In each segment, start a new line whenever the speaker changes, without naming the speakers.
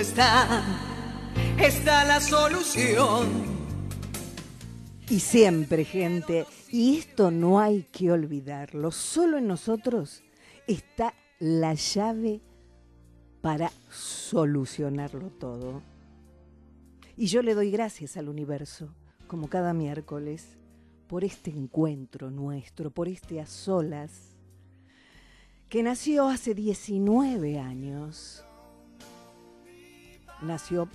está, está la solución.
Y siempre, gente, y esto no hay que olvidarlo, solo en nosotros está la llave para solucionarlo todo. Y yo le doy gracias al universo, como cada miércoles, por este encuentro nuestro, por este a solas, que nació hace 19 años. Nació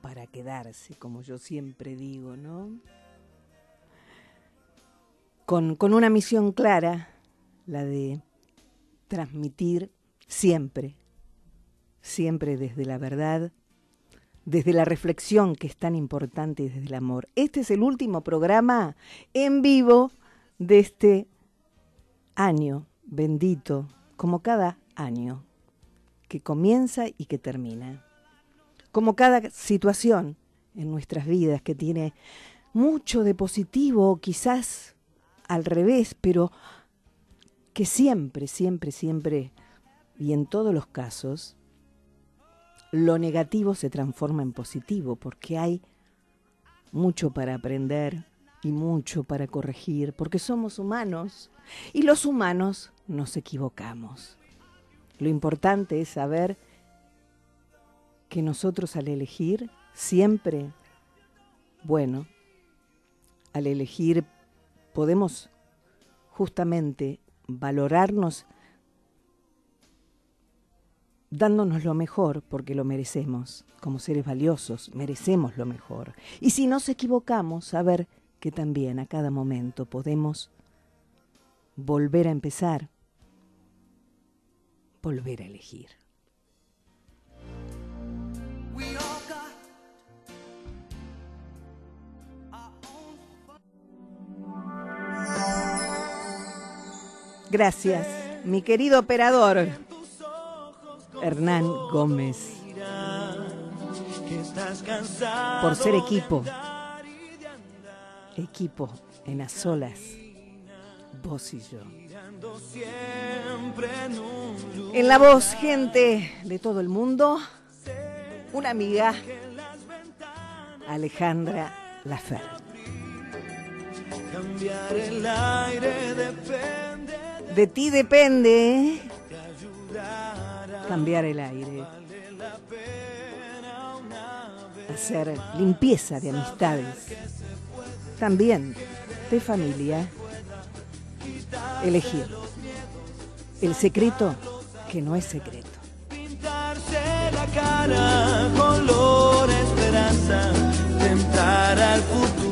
para quedarse, como yo siempre digo, ¿no? Con, con una misión clara, la de transmitir siempre, siempre desde la verdad, desde la reflexión que es tan importante y desde el amor. Este es el último programa en vivo de este año bendito, como cada año, que comienza y que termina. Como cada situación en nuestras vidas que tiene mucho de positivo, quizás al revés, pero que siempre, siempre, siempre, y en todos los casos, lo negativo se transforma en positivo, porque hay mucho para aprender y mucho para corregir, porque somos humanos y los humanos nos equivocamos. Lo importante es saber que nosotros al elegir siempre, bueno, al elegir podemos justamente valorarnos dándonos lo mejor porque lo merecemos. Como seres valiosos, merecemos lo mejor. Y si nos equivocamos, saber que también a cada momento podemos volver a empezar, volver a elegir. Gracias, mi querido operador, Hernán Gómez, por ser equipo, equipo en a solas, vos y yo. En la voz, gente de todo el mundo, una amiga, Alejandra Lafer.
Cambiar el aire depende
De ti depende cambiar el aire, hacer limpieza de amistades, también de familia, elegir el secreto que no es secreto.
pintarse la cara color esperanza, tentar al futuro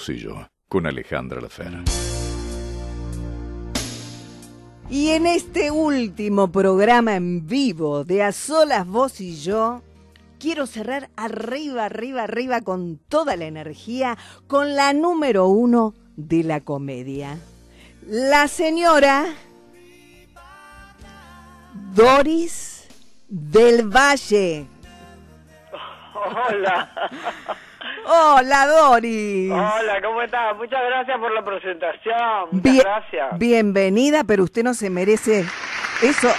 vos y yo, con Alejandra Lafera.
Y en este último programa en vivo de A Solas Vos y Yo, quiero cerrar arriba, arriba, arriba con toda la energía, con la número uno de la comedia. La señora Doris del Valle.
Hola.
Hola Doris.
Hola, ¿cómo estás? Muchas gracias por la presentación. Muchas
Bien-
gracias.
Bienvenida, pero usted no se merece eso.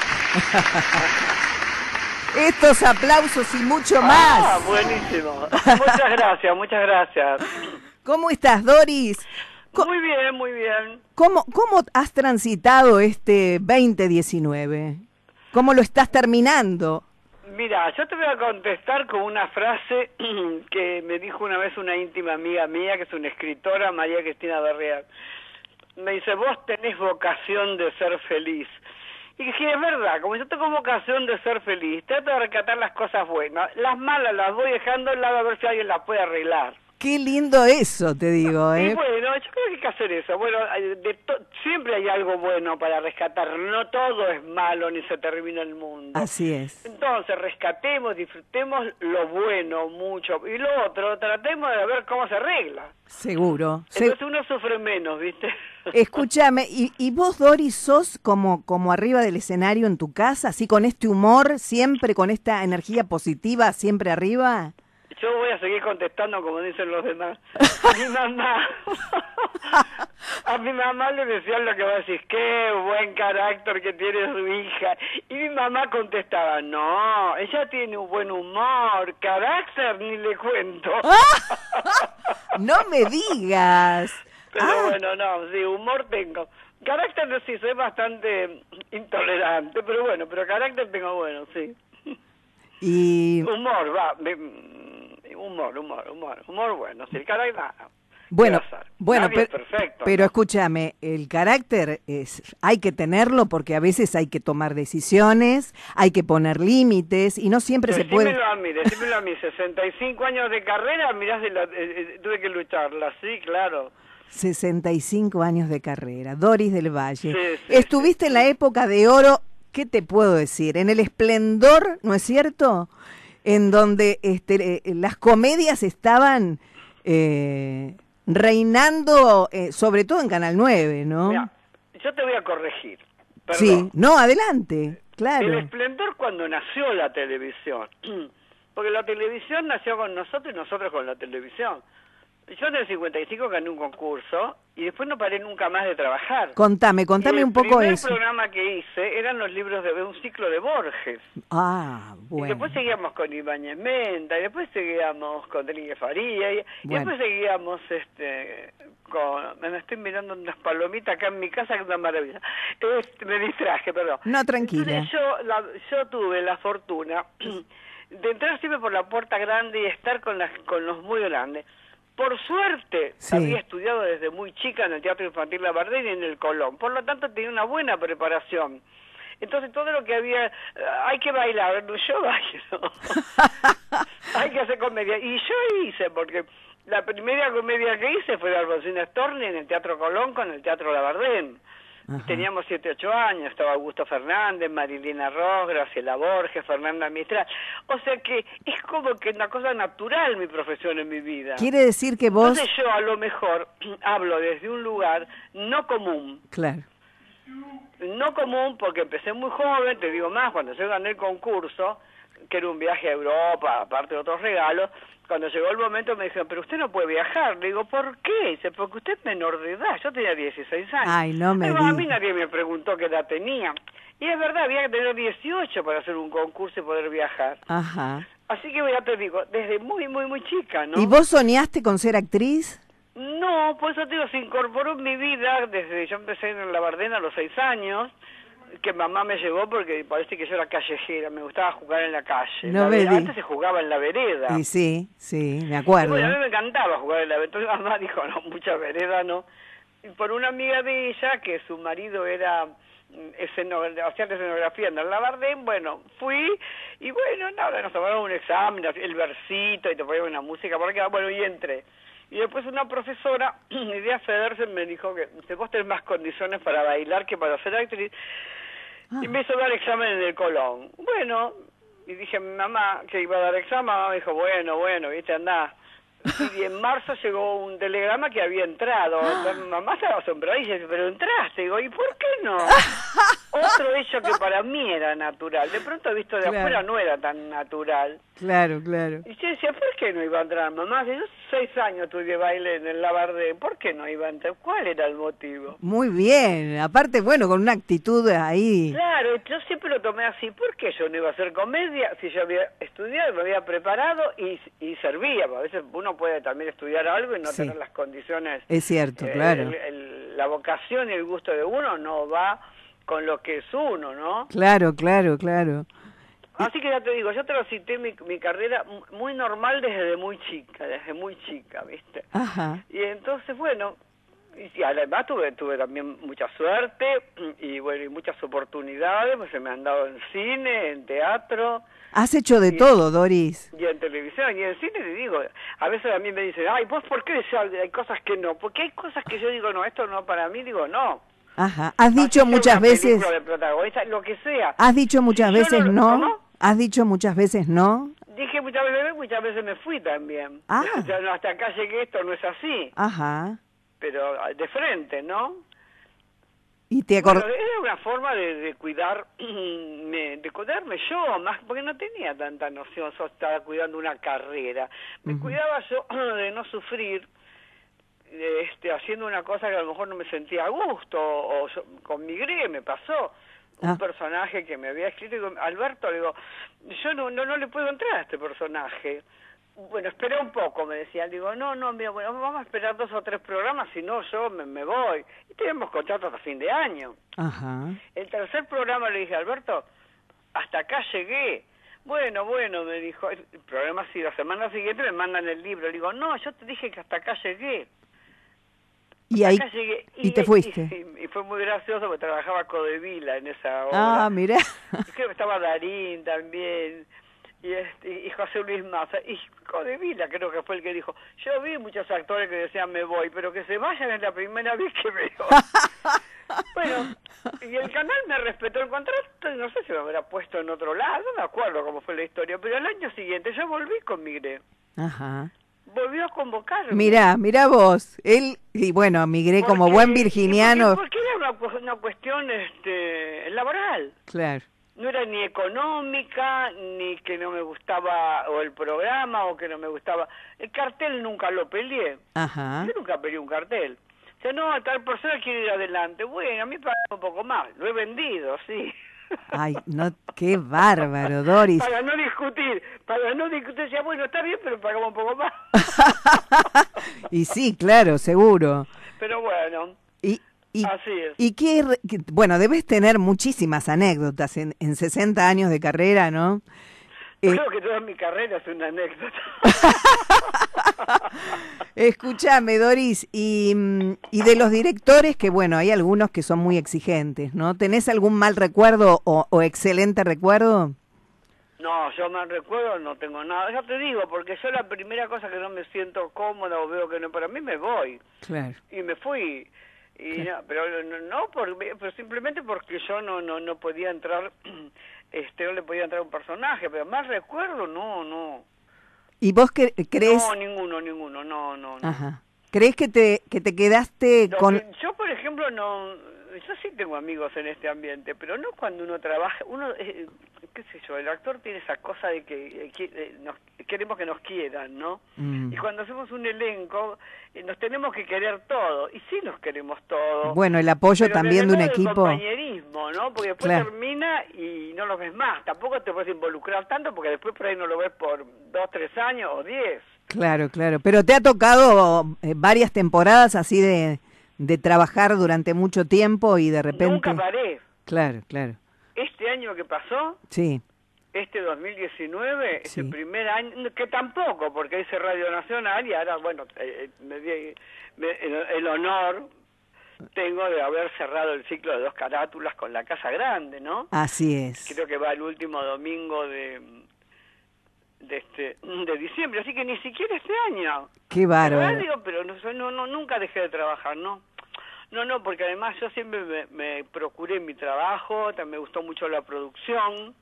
Estos aplausos y mucho
Ah,
más.
buenísimo. Muchas gracias, muchas gracias.
¿Cómo estás, Doris? Co-
Muy bien, muy bien.
¿Cómo, ¿Cómo has transitado este 2019? ¿Cómo lo estás terminando?
Mira, yo te voy a contestar con una frase que me dijo una vez una íntima amiga mía, que es una escritora, María Cristina Berriar. Me dice, vos tenés vocación de ser feliz. Y dije, es verdad, como yo tengo vocación de ser feliz, trato de rescatar las cosas buenas. Las malas las voy dejando al lado a ver si alguien las puede arreglar.
Qué lindo eso, te digo,
Y
¿eh?
bueno, yo creo que hay que hacer eso. Bueno, de to- siempre hay algo bueno para rescatar. No todo es malo ni se termina el mundo.
Así es.
Entonces, rescatemos, disfrutemos lo bueno mucho. Y lo otro, tratemos de ver cómo se arregla.
Seguro. Se-
Entonces uno sufre menos, ¿viste?
Escúchame, ¿y, y vos, Doris, sos como, como arriba del escenario en tu casa, así con este humor, siempre con esta energía positiva, siempre arriba?
Yo voy a seguir contestando como dicen los demás. A mi mamá, a mi mamá le decían lo que vos decís, qué buen carácter que tiene su hija. Y mi mamá contestaba, no, ella tiene un buen humor, carácter ni le cuento.
No me digas.
Pero
Ah,
bueno, no, sí, humor tengo. Carácter sí, soy bastante intolerante, pero bueno, pero carácter tengo bueno, sí.
y
Humor, va, me- humor, humor, humor, humor bueno, sí, carácter, ah,
bueno, bueno,
Nadie
pero,
perfecto.
pero escúchame, el carácter es, hay que tenerlo porque a veces hay que tomar decisiones, hay que poner límites y no siempre se puede.
A mí, decímelo a mí, 65 años de carrera, si la, eh, eh, tuve que lucharla, sí, claro.
65 años de carrera, Doris del Valle.
Sí, sí,
Estuviste
sí,
en la época de oro, ¿qué te puedo decir? En el esplendor, ¿no es cierto? En donde este, eh, las comedias estaban eh, reinando, eh, sobre todo en Canal 9, ¿no?
Mirá, yo te voy a corregir. Perdón.
sí, no, adelante,
El
claro.
esplendor cuando nació la televisión. Porque la televisión nació con nosotros y nosotros con la televisión. Yo en el 55 gané un concurso y después no paré nunca más de trabajar.
Contame, contame
Y
un poco
El primer
eso.
programa que hice eran los libros de un ciclo de Borges.
Ah,
Y
bueno.
después seguíamos con Ibáñez Menda, y después seguíamos con Delíguez Faría, y, y después seguíamos este con... Me estoy mirando unas palomitas acá en mi casa, que es una maravilla. Este, me distraje, perdón.
No, tranquila.
Entonces yo, la- yo tuve la fortuna de entrar siempre por la puerta grande y estar con, las, con los muy grandes. Por suerte,
Sí.
había estudiado desde muy chica en el Teatro Infantil La y en el Colón. Por lo tanto, tenía una buena preparación. Entonces, todo lo que había... eh, hay que bailar, no, yo bailo. hay que hacer comedia. Y yo hice, porque la primera comedia que hice fue la Alfonsina Storni en el Teatro Colón con el Teatro La Bardén.
Ajá.
Teníamos 7, 8 años, estaba Augusto Fernández, Marilina Ross, Graciela Borges, Fernanda Mistral. O sea que es como que una cosa natural mi profesión en mi vida.
Quiere decir que vos...
Entonces yo a lo mejor hablo desde un lugar no común.
Claro.
No común porque empecé muy joven, te digo más, cuando yo gané el concurso, que era un viaje a Europa, aparte de otros regalos, cuando llegó el momento me dijeron, pero usted no puede viajar. Le digo, ¿por qué? Dice, porque usted es menor de edad. Yo tenía 16 años.
Ay, no me
A mí nadie me preguntó qué edad tenía. Y es verdad, había que tener 18 para hacer un concurso y poder viajar.
Ajá.
Así que ya te digo, desde muy, muy, muy chica, ¿no?
¿Y vos soñaste con ser actriz?
No, por eso te digo, se incorporó en mi vida desde yo empecé en la Bardena a los seis años, que mamá me llevó porque parece que yo era callejera, me gustaba jugar en la calle.
No
La
me
Antes se jugaba en la vereda.
Y sí, sí, me acuerdo.
bueno, a mí me encantaba jugar en la vereda. Entonces mamá dijo, no, mucha vereda no. Y por una amiga de ella, que su marido era mm, escenogra- hacía escenografía en el Labardén, bueno, fui y bueno, nada, nos tomaron un examen, el versito y te ponían una música, porque bueno, y entré. Y después una profesora, Lidia Federsen, me dijo que vos tenés más condiciones para bailar que para ser actriz. Y me hizo dar examen en el Colón. Bueno, y dije a mi mamá que iba a dar examen, me dijo, bueno, bueno, viste, andá. Y en marzo llegó un telegrama que había entrado. Mi mamá estaba asombrada y dice, pero entraste. Digo, ¿y por qué no? Otro hecho que para mí era natural. De pronto visto de
Claro.
afuera no era tan natural.
Claro, claro.
Y yo decía, ¿por qué no iba a entrar mamá? Si yo seis años tuve baile en el Labardén, ¿por qué no iba a entrar? ¿Cuál era el motivo?
Muy bien. Aparte, bueno, con una actitud ahí.
Claro, yo siempre lo tomé así. ¿Por qué yo no iba a hacer comedia si yo había estudiado, me había preparado y, y servía? Porque a veces uno puede también estudiar algo y no
Sí.
tener las condiciones.
Es cierto,
Eh,
claro.
el- el- la vocación y el gusto de uno no va con lo que es uno, ¿no?
Claro, claro, claro.
Así que ya te digo, yo transité mi, mi carrera mu- muy normal desde muy chica, desde muy chica, ¿viste?
Ajá.
Y entonces, bueno, y, además tuve, tuve también mucha suerte y bueno, y muchas oportunidades, pues se me han dado en cine, en teatro
Has hecho de todo, Doris.
y en televisión. Y en cine te digo, a veces a mí me dicen, ay, ¿vos por qué hay cosas que no? Porque hay cosas que yo digo, no, esto no para mí, digo, no.
Ajá. Has dicho
Así
muchas veces.
de protagonista, lo que sea.
Has dicho muchas
Si
veces
no.
Has dicho muchas veces no.
Dije muchas veces, muchas veces me fui también.
Ah.
O sea, no, hasta acá llegué, esto no es así.
Ajá.
Pero de frente, ¿no?
Y te
Bueno, era una forma de, de cuidar, de cuidarme yo, más porque no tenía tanta noción, yo estaba cuidando una carrera. Me cuidaba yo de no sufrir, este, haciendo una cosa que a lo mejor no me sentía a gusto, o yo- con migré me pasó. Un
Ah.
personaje que me había escrito, y digo, Alberto, le digo, yo no, no, no le puedo entrar a este personaje. Bueno, espera un poco, me decían. Digo, no, no, mira, bueno, vamos a esperar dos o tres programas, si no, yo me, me voy. Y tenemos contrato hasta fin de año.
Ajá.
El tercer programa le dije, Alberto, hasta acá llegué. Bueno, bueno, me dijo, el programa sí, la semana siguiente me mandan el libro. Le digo, no, yo te dije que hasta acá llegué.
Y ahí.
Llegué.
Y te fuiste.
Y, y fue muy gracioso porque trabajaba Codevila en esa obra.
Ah, mira.
Creo que estaba Darín también. Y, este, y José Luis Maza. Y Codevila creo que fue el que dijo, yo vi muchos actores que decían me voy, pero que se vayan es la primera vez que veo. bueno, y el canal me respetó el contrato no sé si me habrá puesto en otro lado, no me acuerdo cómo fue la historia, pero el año siguiente yo volví con Migré.
Ajá.
Volvió a convocarme.
Mirá, mirá vos. Él, y bueno, migré como buen virginiano.
Porque, porque era una, cu- una cuestión este, laboral.
Claro.
No era ni económica, ni que no me gustaba o el programa o que no me gustaba. El cartel nunca lo peleé.
Ajá.
Yo nunca peleé un cartel. O sea, no, tal persona quiere ir adelante. Bueno, a mí paga un poco más. Lo he vendido, sí.
Ay, no, qué bárbaro, Doris.
para no discutir, para no discutir, decía, bueno, está bien, pero pagamos un poco más.
y sí, claro, seguro.
pero bueno,
Y, y,
Así es.
y qué- bueno, debes tener muchísimas anécdotas en, en 60 años de carrera, ¿no? Eh,
creo que toda mi carrera es una anécdota.
Escúchame, Doris, y, mm, y de los directores, que bueno, hay algunos que son muy exigentes, ¿no? ¿Tenés algún mal recuerdo o, o excelente recuerdo?
No, yo me recuerdo, no tengo nada. Ya te digo, porque yo la primera cosa que no me siento cómoda o veo que no para mí, me voy.
Claro.
Y me fui. Y no, pero no, no por, pero simplemente porque yo no, no, no podía entrar, este, no le podía entrar un personaje. Pero más recuerdo, no, no.
¿Y vos cre- crees?
No, ninguno, ninguno, no, no. no.
Ajá. ¿Crees que te, que te quedaste
Lo
con...
yo, por ejemplo, no. Yo sí tengo amigos en este ambiente, pero no cuando uno trabaja. Uno, eh, qué sé yo, el actor tiene esa cosa de que eh, eh, nos, queremos que nos quieran, ¿no?
Mm.
Y cuando hacemos un elenco, eh, nos tenemos que querer todo. Y sí nos queremos todo.
Bueno, el apoyo
Pero
también de un
el
equipo.
compañerismo, ¿no? Porque después
Claro.
termina y no lo ves más. Tampoco te puedes involucrar tanto porque después por ahí no lo ves por dos, tres años o diez.
Claro, claro. Pero te ha tocado eh, varias temporadas así de, de trabajar durante mucho tiempo y de repente...
Nunca paré.
Claro, claro.
Este año que pasó,
Sí,
este 2019, es
Sí.
el primer año, que tampoco, porque hice Radio Nacional y ahora, bueno, eh, me di me- el, el honor tengo de haber cerrado el ciclo de dos carátulas con la Casa Grande, ¿no?
así es.
Creo que va el último domingo de, de este de diciembre, así que ni siquiera este año.
Qué bárbaro.
Radio, pero no, no, no, nunca dejé de trabajar, ¿no? No, no, porque además yo siempre me, me procuré mi trabajo, también me gustó mucho la producción.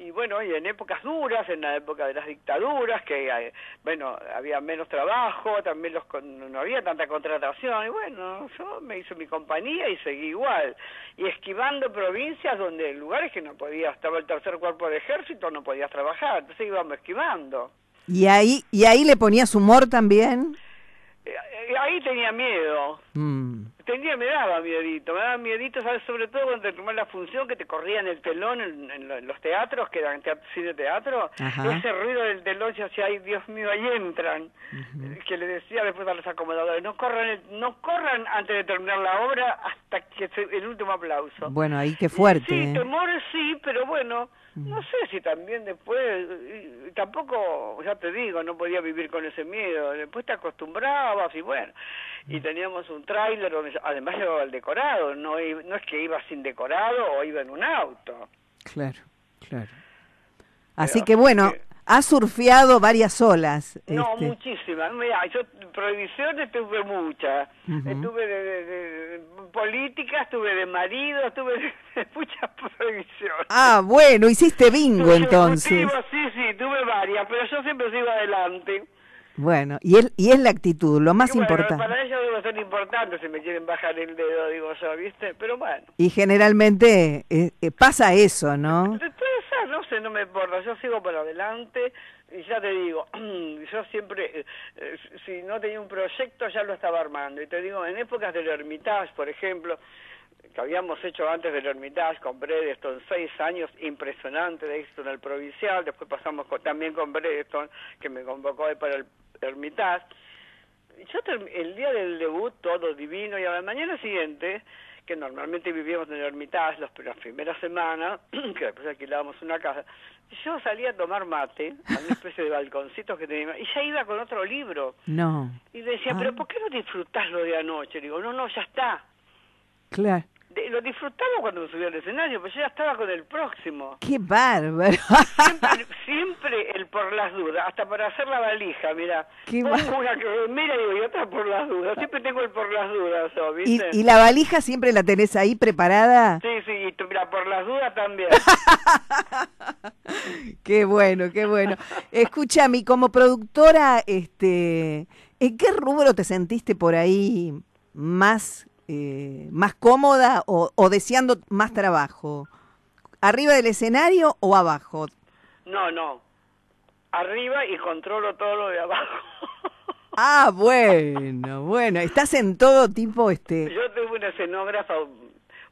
Y bueno, y en épocas duras, en la época de las dictaduras, que eh, bueno, había menos trabajo, también los no había tanta contratación, y bueno, yo me hice mi compañía y seguí igual. Y esquivando provincias donde lugares que no podías, estaba el tercer cuerpo de ejército, no podías trabajar, entonces íbamos esquivando.
Y ahí, y ahí le ponías humor también.
Ahí tenía miedo,
Mm,
Tenía, me daba miedito, me daba miedito, ¿sabes? Sobre todo cuando te tomás la función que te corrían el telón en, en lo- en los teatros, que eran teatro, cine teatro,
Ajá.
ese ruido del telón, yo decía, ay Dios mío, ahí entran. Que le decía después a los acomodadores, no corran, no corran antes de terminar la obra hasta que se- el último aplauso.
Bueno, ahí qué fuerte.
Sí,
¿eh?
temores sí, pero bueno, no sé si también después, y- tampoco, ya te digo, no podía vivir con ese miedo. Después te acostumbrabas y bueno, y teníamos un tráiler donde además llevaba el decorado, no, no es que iba sin decorado o iba en un auto.
Claro, claro. Así
Pero
que bueno, has surfeado varias olas.
No,
este.
muchísimas. Mira, yo prohibiciones tuve muchas.
Ujú.
Estuve de, de- de política, estuve de marido, estuve de, de muchas prohibiciones.
Ah, bueno, hiciste bingo
Tuve
entonces.
Sí, sí, tuve varias, pero yo siempre sigo adelante.
Bueno, y es, y es la actitud, lo más
bueno,
importante.
Para ellos debe ser importante si me quieren bajar el dedo, digo yo, ¿viste? Pero bueno.
Y generalmente eh, eh, pasa eso, ¿no?
No sé, no me importa, yo sigo para adelante y ya te digo, yo siempre, eh, eh, si no tenía un proyecto ya lo estaba armando. Y te digo, en épocas del Hermitage, por ejemplo, que habíamos hecho antes del Hermitage, con Bredeston, seis años impresionante de éxito en el provincial, después pasamos con- también con Bredeston, que me convocó ahí para el Hermitage. Yo el día del debut todo divino y a la mañana siguiente, que normalmente vivíamos en el Hermitage las, las primeras semanas, que después alquilábamos una casa, yo salía a tomar mate a una especie de balconcito que tenía y ya iba con otro libro.
No,
Y decía,
Ah.
pero ¿por qué no disfrutás lo de anoche? Digo, no, no, ya está.
claro.
De- lo disfrutaba cuando me subí al escenario, pero yo ya estaba con el próximo.
Qué bárbaro.
Siempre, siempre el por las dudas, hasta para hacer la valija, mira. Una que mira y otra por las dudas. Siempre tengo el por las dudas, ¿o,
¿Y,
¿viste?
y la valija siempre la tenés ahí preparada?
Sí, sí, y mira, por las dudas también.
Qué bueno, qué bueno. Escúchame, como productora, este, ¿en qué rubro te sentiste por ahí más, eh, más cómoda o, o deseando más trabajo? ¿Arriba del escenario o abajo?
No, no. Arriba y controlo todo lo de abajo.
Ah, bueno, bueno. Estás en todo tipo, este.
Yo tuve una escenógrafa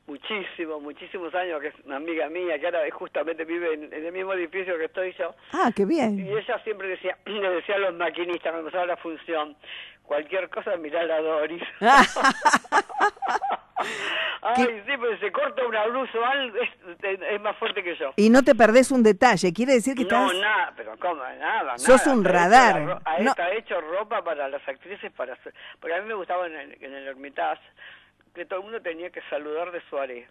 muchísimos, muchísimos años, que es una amiga mía, que ahora justamente vive en, en el mismo edificio que estoy yo.
Ah, qué
Y
bien.
ella siempre decía, le decía a los maquinistas cuando empezaba la función, cualquier cosa mirá a Doris. Ay, sí, pero se corta una blusa o algo, es, es más fuerte que yo.
Y no te perdés un detalle. Quiere decir que
No,
estás.
nada, pero ¿cómo? Nada,
Sos
nada.
un radar.
ah,
No.
Está hecho ropa para las actrices, para porque a mí me gustaba en el, en el Hermitage que todo el mundo tenía que saludar de soirée.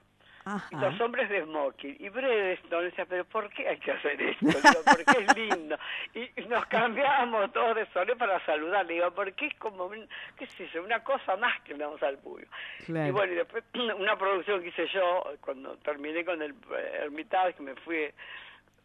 Y los hombres de smoking. Y Bredeston decía, pero ¿por qué hay que hacer esto? Digo, porque es lindo. Y nos cambiábamos todos de soirée para saludar. Le digo, porque es como, qué sé yo, una cosa más que le damos al público.
Claro.
Y bueno, y después una producción que hice yo, cuando terminé con el eh, Hermitage, que me fui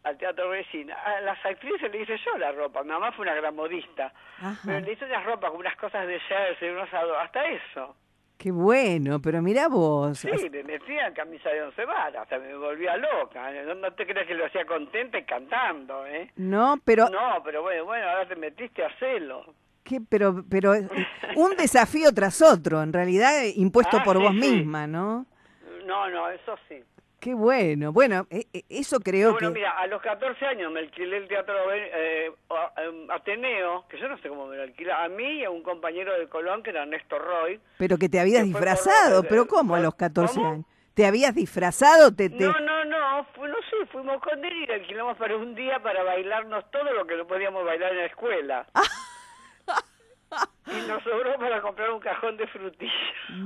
al Teatro Vecina, a las actrices le hice yo la ropa. Mi mamá fue una gran modista.
Ajá.
Pero le hice unas ropas con unas cosas de jersey, unos hasta eso.
Qué bueno, pero mira vos.
Sí, me metía en camisa de once varas, hasta me volvía loca. No, no te creas que lo hacía contenta y cantando, ¿eh?
No, pero
No, pero bueno, bueno, ahora te metiste a hacerlo.
¿Qué? Pero, pero eh, un desafío tras otro, en realidad eh, impuesto
Ah,
por
sí,
vos
sí.
misma, ¿no?
No, no, eso sí.
Qué bueno. Bueno, eh, eh, eso creo
bueno,
que...
mira, a los 14 años me alquilé el teatro eh, Ateneo, que yo no sé cómo me lo alquila, a mí y a un compañero de Colón que era Ernesto Roy.
Pero que te habías
que
disfrazado, pero ¿cómo a los
¿cómo?
14 años? ¿Te habías disfrazado? Te, te...
No, no, no, no sé, fuimos con él y alquilamos para un día para bailarnos todo lo que no podíamos bailar en la escuela. y nos sobró para comprar un cajón de frutillas.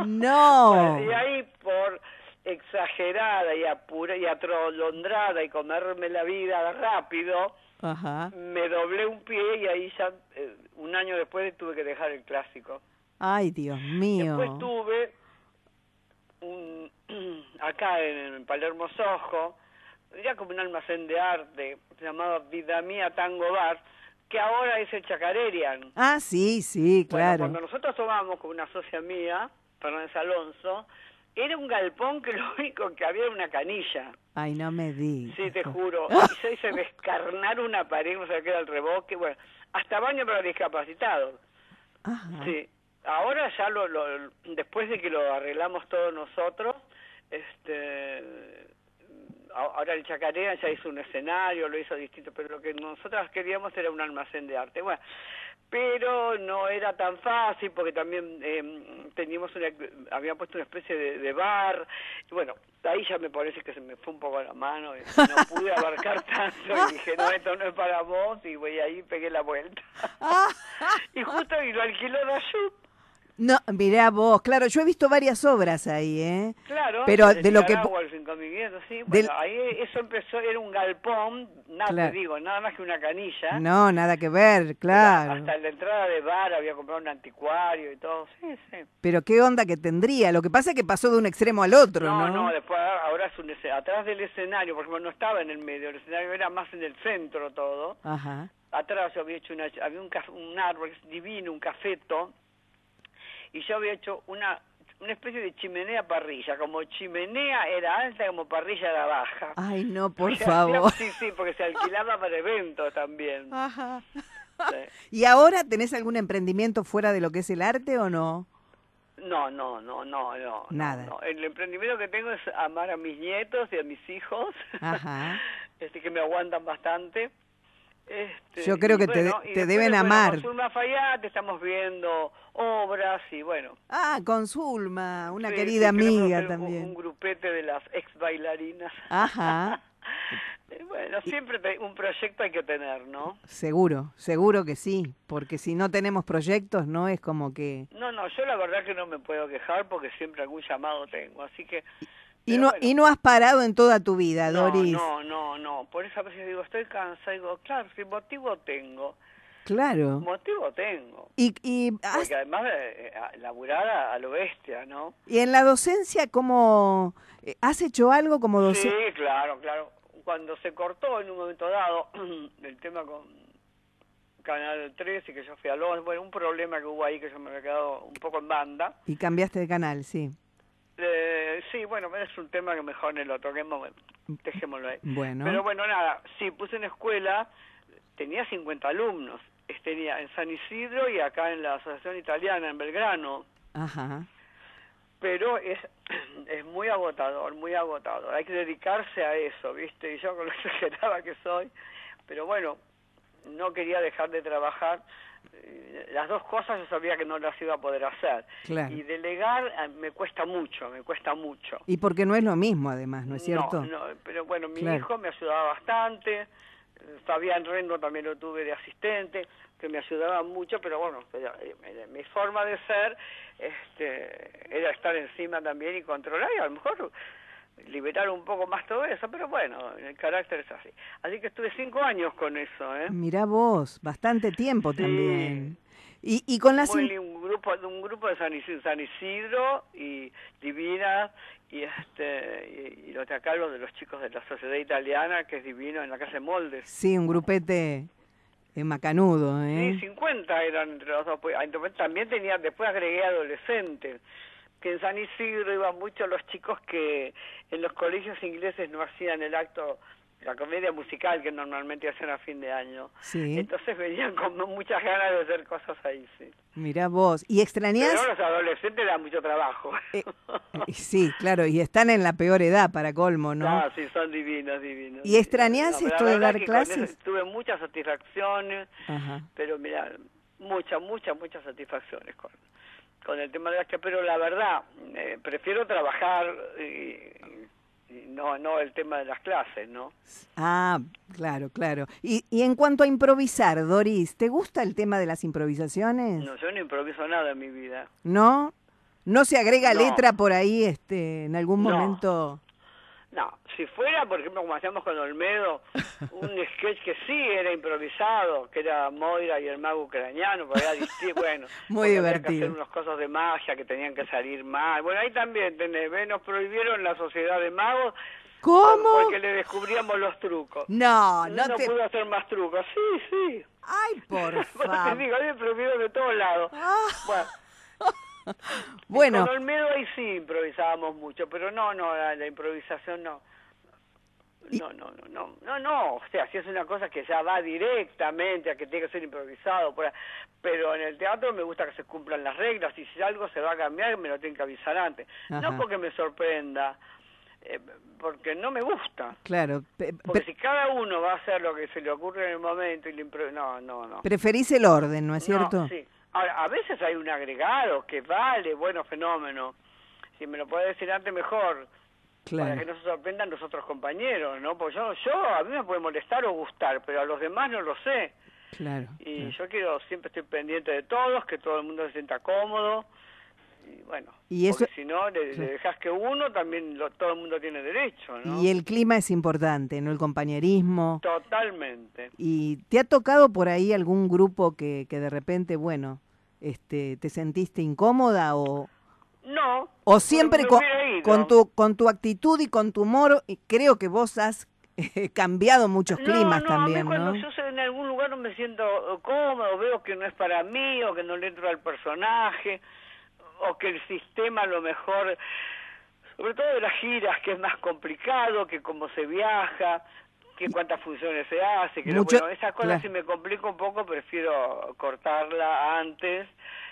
No.
Y ahí por exagerada y apura y atrolondrada y comerme la vida rápido,
Ajá.
me doblé un pie y ahí ya eh, un año después tuve que dejar el clásico.
Ay, Dios mío.
Después tuve un, acá en, Palermo Sojo, ya como un almacén de arte llamado Vida Mía Tango Bar, que ahora es el Chacarerian.
Ah, sí, sí,
Bueno,
claro.
cuando nosotros tomamos con una socia mía, Fernández Alonso, era un galpón que lo único que había era una canilla.
Ay, no me digas.
Sí, te juro. Y yo hice descarnar una pared, no sé qué era el revoque. Bueno, hasta baño para discapacitados.
Ajá.
Sí. Ahora ya lo, lo- después de que lo arreglamos todos nosotros, este, ahora el Chacarera ya hizo un escenario, lo hizo distinto, pero lo que nosotras queríamos era un almacén de arte. Bueno, pero no era tan fácil porque también eh, teníamos una, había puesto una especie de, de bar, y bueno, ahí ya me parece que se me fue un poco la mano, y no pude abarcar tanto, y dije, no, esto no es para vos, y voy ahí pegué la vuelta. y justo y lo alquiló Rayut,
No, mirá vos, claro, yo he visto varias obras ahí, ¿eh?
Claro,
Pero de lo que
Nicaragua, el 5500, sí.
del-
Bueno, ahí eso empezó, era un galpón, nada
Claro.
te digo, nada más que una canilla.
No, nada que ver, claro.
Hasta la entrada de bar había comprado un anticuario y todo, sí, sí.
Pero qué onda que tendría. Lo que pasa es que pasó de un extremo al otro,
No,
¿no?
no, después ahora es un atrás del escenario, por ejemplo, no estaba en el medio, el escenario era más en el centro todo.
Ajá.
Atrás había hecho una, había un, un árbol divino, un cafeto, y yo había hecho una una especie de chimenea parrilla, como chimenea era alta, como parrilla era baja.
Ay, no, por favor.
Sí, sí, porque se alquilaba para eventos también.
Ajá.
Sí.
¿Y ahora tenés algún emprendimiento fuera de lo que es el arte o no?
No, no, no, no, no.
Nada.
no. El emprendimiento que tengo es amar a mis nietos y a mis hijos,
Ajá.
este que me aguantan bastante. Este,
Yo creo que te te deben amar.
Con Fayad estamos viendo obras y bueno.
Ah, con Zulma, una
sí,
querida
sí,
amiga
un-
también.
Un grupete de las ex bailarinas.
Ajá.
Bueno, siempre te- un proyecto hay que tener, ¿no?
Seguro, seguro que sí, porque si no tenemos proyectos no es como que...
No, no, yo la verdad que no me puedo quejar porque siempre algún llamado tengo, así que...
Y no,
bueno.
y no has parado en toda tu vida, Doris.
no, no, no, por eso a veces digo, estoy cansada, digo, claro, si motivo tengo,
Claro.
motivo tengo.
Y, y, has-
Porque además eh, laburar a, a lo bestia, ¿no?
y en la docencia, ¿cómo eh, has hecho algo como
Sí,
docente?
claro, claro. Cuando se cortó en un momento dado el tema con Canal 13, que yo fui a Londres, bueno, un problema que hubo ahí que yo me había quedado un poco en banda.
Y cambiaste de canal, sí.
Eh, sí, bueno, es un tema que mejor ni lo toquemos, dejémoslo ahí.
Bueno.
Pero bueno, nada, sí, puse una escuela, tenía 50 alumnos, tenía en San Isidro y acá en la Asociación Italiana, en Belgrano,
Ajá.
pero es, es muy agotador, muy agotador, hay que dedicarse a eso, ¿viste? Y yo con lo exagerada que soy, pero bueno, no quería dejar de trabajar, eh, las dos cosas yo sabía que no las iba a poder hacer.
Claro.
Y delegar eh, me cuesta mucho, me cuesta mucho.
Y porque no es lo mismo, además, ¿no es cierto?
No, no, pero bueno, mi
Claro.
hijo me ayudaba bastante, Fabián Rendo también lo tuve de asistente, que me ayudaba mucho, pero bueno, eh, eh, mi forma de ser este, era estar encima también y controlar y a lo mejor liberar un poco más todo eso, pero bueno, el carácter es así. Así que estuve cinco años con eso, ¿eh?
Mirá vos, bastante tiempo
Sí.
también. Y, y con las...
Muy
in-
li- un grupo grupo de San Isidro, San Isidro y Divina y este y, y los de acá los de los chicos de la sociedad italiana que es divino en la casa de Moldes
Sí, un grupete eh, macanudo, ¿eh?
sí 50 eran entre los dos pues, ah, también tenía después agregué adolescentes que en San Isidro iban muchos los chicos que en los colegios ingleses no hacían el acto la comedia musical que normalmente hacen a fin de año
Sí.
entonces venían con muchas ganas de hacer cosas ahí sí
Mirá vos. ¿Y extrañás?
Pero los adolescentes dan mucho trabajo.
Eh, eh, sí, claro, y están en la peor edad para colmo, ¿no?
Ah, sí, son divinos, divinos.
¿Y extrañás
la
esto de dar clases?
tuve muchas satisfacciones,
Ajá.
pero mira, muchas, muchas, muchas satisfacciones con, con el tema de las que, pero la verdad, eh, prefiero trabajar y no, no el tema de las clases, ¿no?
Ah, claro, claro. Y, y en cuanto a improvisar, Doris, ¿te gusta el tema de las improvisaciones?
No, yo no improviso nada en mi vida.
¿No? no se agrega
No.
letra por ahí este, en algún
No.
momento.
No, si fuera, por ejemplo, como hacíamos con Olmedo, un sketch que sí era improvisado, que era Moira y el mago ucraniano, porque era bueno.
Muy
había que
divertido.
hacer unos cosas de magia que tenían que salir mal. Bueno, ahí también tenés, ¿ves? nos prohibieron la sociedad de magos
¿Cómo?
porque le descubríamos los trucos.
No, no
no
te...
pudo hacer más trucos. Sí, sí.
Ay, por
Bueno, te
favor.
digo, hay prohibido de todos lados.
Ah.
Bueno,
Bueno,
con Olmedo ahí sí improvisábamos mucho, pero no, no, la, la improvisación no. No, no, no, no, no, no, o sea, si es una cosa que ya va directamente a que tiene que ser improvisado, por pero en el teatro me gusta que se cumplan las reglas y si algo se va a cambiar me lo tienen que avisar antes.
Ajá.
No porque me sorprenda, eh, porque no me gusta.
claro.
Porque si cada uno va a hacer lo que se le ocurre en el momento y le impro- no, no, no.
preferís el orden, ¿no es
No,
cierto?
sí. Ahora, a veces hay un agregado que vale, bueno, fenómeno. Si me lo puede decir antes, mejor. Para que no se sorprendan los otros compañeros, ¿no? Pues yo, yo, a mí me puede molestar o gustar, pero a los demás no lo sé.
Claro.
Y
claro.
yo quiero, siempre estoy pendiente de todos, que todo el mundo se sienta cómodo. Y bueno,
Y eso-
porque si no, le, le dejas que uno, también lo- todo el mundo tiene derecho, ¿no?
Y el clima es importante, ¿no? El compañerismo.
Totalmente.
¿Y te ha tocado por ahí algún grupo que, que de repente, bueno, este, te sentiste incómoda o,
No.
o siempre
me
con, con tu, con tu actitud y con tu humor? y creo que vos has eh, cambiado muchos climas
no, no,
también,
a mí cuando
¿no?
yo en algún lugar no me siento cómodo, veo que no es para mí o que no le entro al personaje o que el sistema a lo mejor, sobre todo de las giras, que es más complicado, que cómo se viaja, que cuántas funciones se hace, que lo-
Mucho-
bueno, esas cosas
claro.
si me complica un poco, prefiero cortarla antes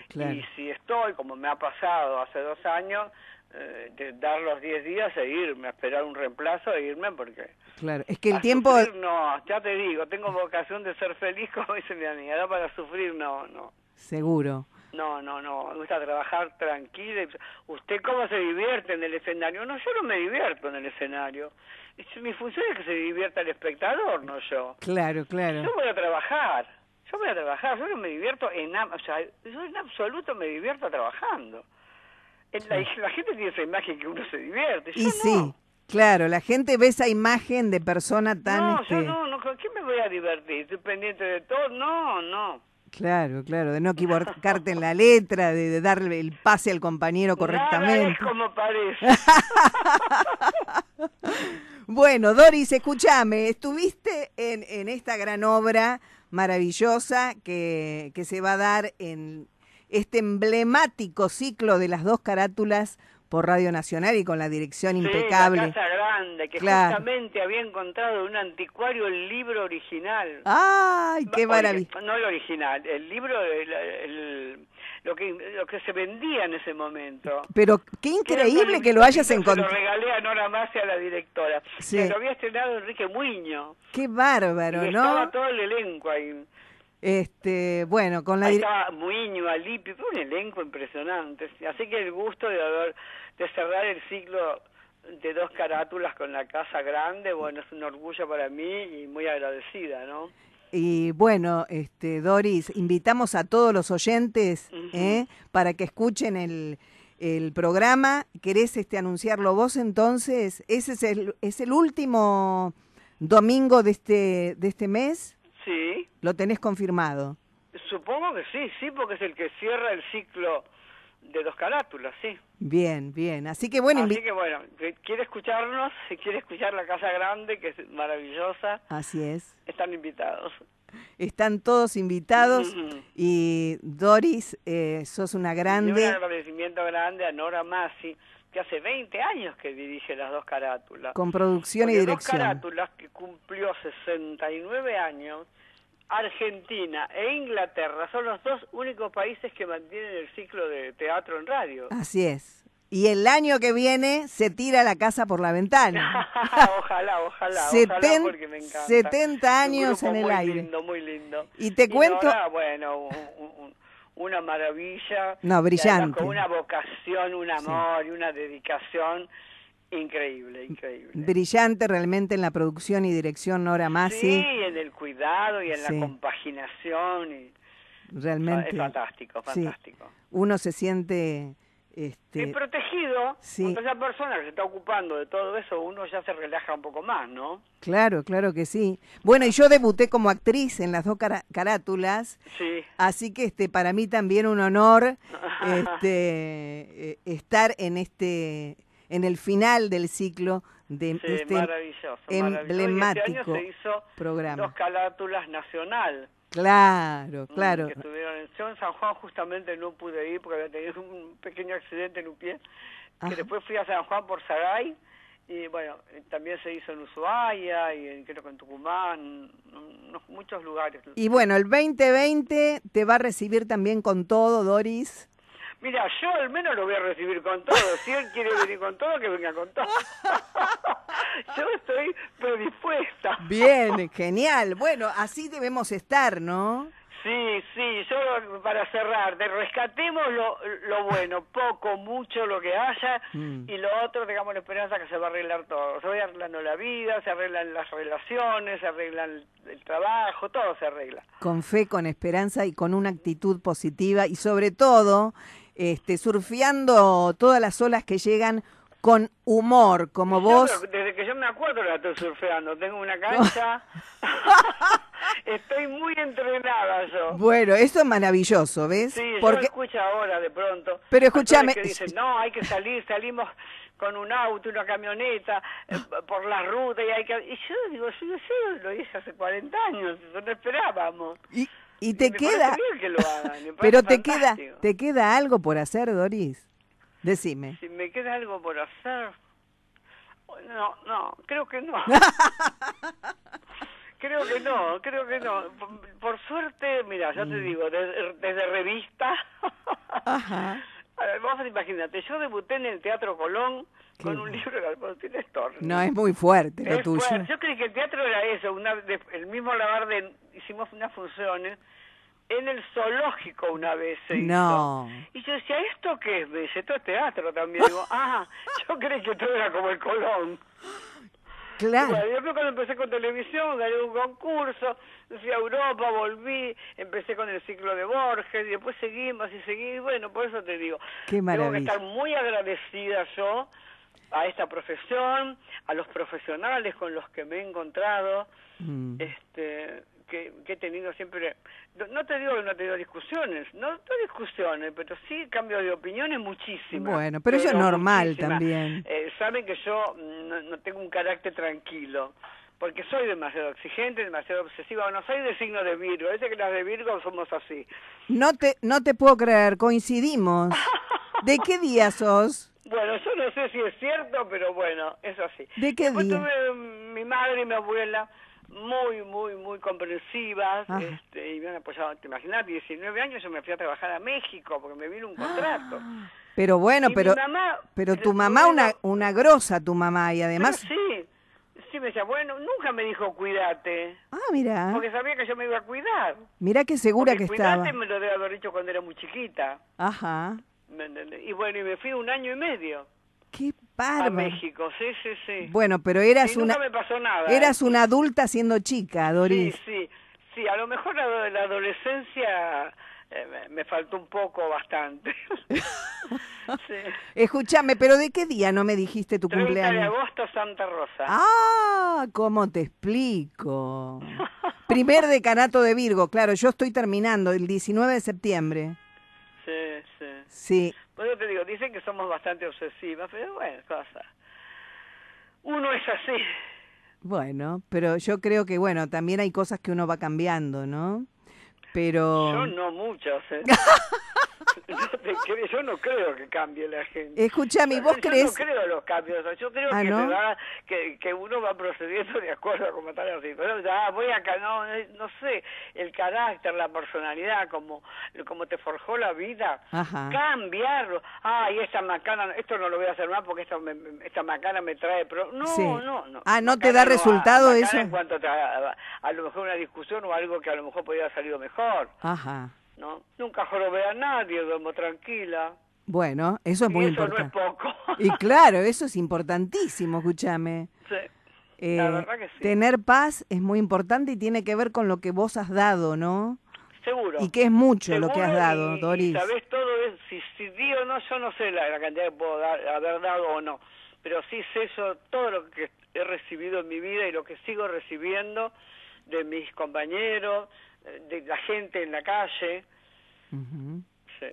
Claro.
y si estoy, como me ha pasado hace dos años, eh, de dar los 10 días e irme, a esperar un reemplazo e irme porque...
Claro, es que el tiempo...
sufrir no, ya te digo, tengo vocación de ser feliz, como dice mi amiga, no para sufrir, no, no.
Seguro.
No, no, no, me gusta trabajar tranquila. ¿Usted cómo se divierte en el escenario? No, yo no me divierto en el escenario. Mi función es que se divierta el espectador, no yo.
Claro, claro.
Yo voy a trabajar, yo voy a trabajar, yo no me divierto en o sea, yo en absoluto me divierto trabajando. En La, la gente tiene esa imagen que uno se divierte, yo
Y
no.
sí, claro, la gente ve esa imagen de persona tan...
No, yo
este,
no, no, ¿con qué me voy a divertir? Estoy pendiente de todo, no, no.
Claro, claro, de no equivocarte en la letra, de, de darle el pase al compañero
Nada
correctamente.
es como parece.
Bueno, Doris, escúchame, estuviste en, en esta gran obra maravillosa que, que se va a dar en este emblemático ciclo de las dos carátulas por Radio Nacional y con la dirección impecable.
Sí, la Casa Grande, que
Claro.
justamente había encontrado en un anticuario el libro original.
¡Ay, qué maravilla!
No el original, el libro, el- el- lo, que, lo que se vendía en ese momento.
Pero qué increíble que lo hayas
Se lo
encontrado.
regalé a Nora Masi, a la directora.
Sí.
Que lo había estrenado Enrique Muño.
Qué bárbaro,
y estaba
¿no?
todo el elenco ahí.
Este, bueno, con la
Ahí estaba Muño, Alipi, fue un elenco impresionante. Así que el gusto de haber de cerrar el ciclo de dos carátulas con la casa grande, bueno, es un orgullo para mí y muy agradecida, ¿no?
Y bueno, este, Doris, invitamos a todos los oyentes. ¿eh? para que escuchen el, el programa. ¿Querés este, anunciarlo vos entonces? ¿Ese es el, es el último domingo de este, de este mes?
Sí,
Lo tenés confirmado.
supongo que sí, sí, porque es el que cierra el ciclo de dos carátulas, sí.
Bien, bien. Así que bueno,
Así que bueno, quiere escucharnos, si quiere escuchar la Casa Grande, que es maravillosa,
así es.
están invitados.
Están todos invitados
Ujú.
y Doris, eh, sos una
Y un
grande.
agradecimiento grande a Nora Masi, que hace 20 años que dirige las dos carátulas.
Con producción y dirección.
Dos carátulas que cumplió 69 años, Argentina e Inglaterra son los dos únicos países que mantienen el ciclo de teatro en radio.
Así es. Y el año que viene se tira la casa por la ventana.
ojalá, ojalá,
Seten-
ojalá porque me encanta.
70
Un
años en el
muy
aire.
lindo, muy lindo.
Y te cuento-
bueno, un- un- una maravilla.
No, brillante.
Con una vocación, un amor y una dedicación increíble, increíble.
Brillante realmente en la producción y dirección Nora
Sí,
Masi.
en el cuidado y en
Sí.
la compaginación. Y,
Realmente.
es fantástico,
sí.
fantástico.
Uno se siente Este,
Es protegido,
sí.
cuando esa persona que se está ocupando de todo eso, uno ya se relaja un poco más, ¿no?
Claro, claro que sí. Bueno, y yo debuté como actriz en las dos carátulas,
Sí.
así que este para mí también un honor este eh, estar en este en el final del ciclo de
Sí,
este
maravilloso,
emblemático
este año se hizo
programa.
dos carátulas nacional.
Claro,
mm,
claro.
Que estuvieron en, yo en San Juan justamente no pude ir porque había tenido un pequeño accidente en un pie.
Ajá.
Que después fui a San Juan por Sagay. Y bueno, eh, también se hizo en Ushuaia y en- creo que en Tucumán, en muchos lugares.
Y bueno, el 2020 te va a recibir también con todo, Doris.
Mira, yo al menos lo voy a recibir con todo. Si él quiere venir con todo, que venga con todo. yo estoy predispuesta.
Bien, genial. Bueno, así debemos estar, ¿no?
Sí, sí, yo para cerrar, de rescatemos lo, lo bueno, poco, mucho, lo que haya,
Mm.
y lo otro tengamos la esperanza que se va a arreglar todo. Se va arreglando la vida, se arreglan las relaciones, se arreglan el, el trabajo, todo se arregla.
Con fe, con esperanza y con una actitud positiva y sobre todo, este, surfeando todas las olas que llegan con humor, como
Yo,
vos.
desde que yo me acuerdo la estoy surfeando, tengo una cancha, estoy muy entrenada yo.
Bueno, eso es maravilloso, ¿ves?
Sí, yo
Porque
escucho ahora de pronto.
Pero escúchame-
Que dicen, no, hay que salir, salimos con un auto, una camioneta, eh, por la ruta y hay que... Y yo digo, sí, sí, lo hice hace 40 años, eso no esperábamos.
y, y te queda,
que lo hagan,
pero te queda, te queda algo por hacer, Doris. Decime.
Si me queda algo por hacer... No, no, creo que no. creo que no, creo que no. Por, por suerte, mira, ya
Mm.
te digo, desde, desde revista...
Ajá.
A ver, vos imagínate, yo debuté en el Teatro Colón
Qué
con un libro de Alfonsín Storni.
No, es muy fuerte lo
Es
tuyo.
fuerte. Yo creí que el teatro era eso, una, de- el mismo Lavarde, hicimos unas funciones en el zoológico una vez se hizo.
No.
Y yo decía, ¿esto qué es? Me dice, esto es teatro también. Digo, ah, yo creí que todo era como el Colón.
Claro.
Bueno, después cuando empecé con televisión, gané un concurso, fui a Europa, volví, empecé con el ciclo de Borges, y después seguimos y seguí, bueno, por eso te digo,
Qué
tengo que
maravilla.
estar muy agradecida yo a esta profesión, a los profesionales con los que me he encontrado,
Mm.
este que, que he tenido siempre, no, te digo que no he tenido discusiones, no, no discusiones, pero sí cambio de opiniones muchísimas.
Bueno, pero eso es normal también.
Eh, saben que yo no, no tengo un carácter tranquilo, porque soy demasiado exigente, demasiado obsesiva, no soy de signo de Virgo, dice que las de Virgo somos así.
No te, no te puedo creer, coincidimos. ¿De qué día sos?
Bueno, yo no sé si es cierto, pero bueno, es así.
¿De qué
Después
día?
tuve mm, mi madre y mi abuela muy, muy, muy comprensivas,
Ajá.
este, y me han apoyado, te imaginas, 19 años yo me fui a trabajar a México porque me vino un contrato.
Pero bueno,
Y
pero,
mamá-
pero tu mamá una, una grosa, tu mamá, y
pero
además...
sí, sí me decía, bueno, nunca me dijo cuídate,
Ah, mira,
porque sabía que yo me iba a cuidar.
mira qué segura
Porque
que
cuídate
estaba.
me lo debe haber dicho cuando era muy chiquita.
Ajá.
Y bueno, y me fui un año y medio
qué
a
bárbaro.
México, sí, sí, sí.
Bueno, pero eras
y nunca
una
me pasó nada.
eras
¿eh?
una adulta siendo chica, Doris.
Sí, sí, sí, a lo mejor la, la adolescencia eh, me- faltó un poco bastante. sí.
Escúchame, pero ¿de qué día no me dijiste tu
30 de
cumpleaños?
agosto, Santa Rosa.
Ah, ¿cómo te explico? Primer decanato de Virgo, claro, yo estoy terminando el 19 de septiembre.
Sí, sí.
Sí,
Por eso te digo, dicen que somos bastante obsesivas, pero bueno, cosa. Uno es así.
bueno, pero yo creo que, bueno, también hay cosas que uno va cambiando, ¿no? Pero...
Yo no muchas, ¿eh? yo, te yo no creo que cambie la gente.
Escúchame, ¿y vos
yo
crees?
no creo en los cambios, yo creo
Ah,
que,
¿no?
va- que, que uno va procediendo de acuerdo a cómo está la situación. Ah, voy acá, no, eh, no sé, el carácter, la personalidad, como, como te forjó la vida,
Ajá.
cambiarlo. Ay, esta macana, esto no lo voy a hacer más porque esta, me- esta macana me trae... Pro... No,
Sí.
no, no.
Ah, ¿no te da
no,
resultado eso?
En cuanto a, a, a lo mejor una discusión o algo que a lo mejor podría haber salido mejor.
Ajá.
¿No? Nunca jorobé a nadie, duermo tranquila.
Bueno, eso es
y
muy
eso
importante.
no es poco.
Y claro, eso es importantísimo, escúchame.
Sí,
Eh,
La verdad que sí.
Tener paz es muy importante y tiene que ver con lo que vos has dado, ¿no?
seguro.
Y que es mucho lo que has dado,
y- y
Doris.
sabés todo después, si, si di o no, yo no sé la, la cantidad que puedo dar, haber dado o no, pero sí sé yo todo lo que he recibido en mi vida y lo que sigo recibiendo de mis compañeros, de la gente en la calle. Sí.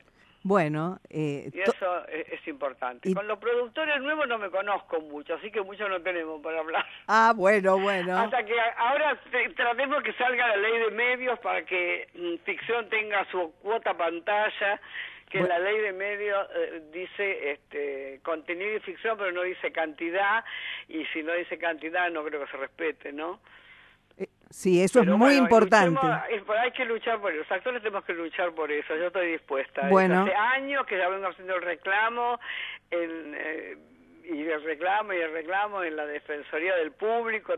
Bueno, eh,
Y eso es, es importante.
y-
Con los productores nuevos no me conozco mucho, así que mucho no tenemos para hablar.
ah, bueno, bueno.
Hasta que ahora te- tratemos que salga la ley de medios para que mm, ficción tenga su cuota pantalla, que la ley de medios eh, dice este, contenido y ficción, pero no dice cantidad, y si no dice cantidad no creo que se respete, ¿no?
Eh, sí, eso
Pero
es muy
bueno,
importante.
luchemos, por- hay que luchar por eso, los actores tenemos que luchar por eso, yo estoy dispuesta.
Bueno.
Hace años que ya vengo haciendo el reclamo, eh, y el reclamo y el reclamo en la Defensoría del Público,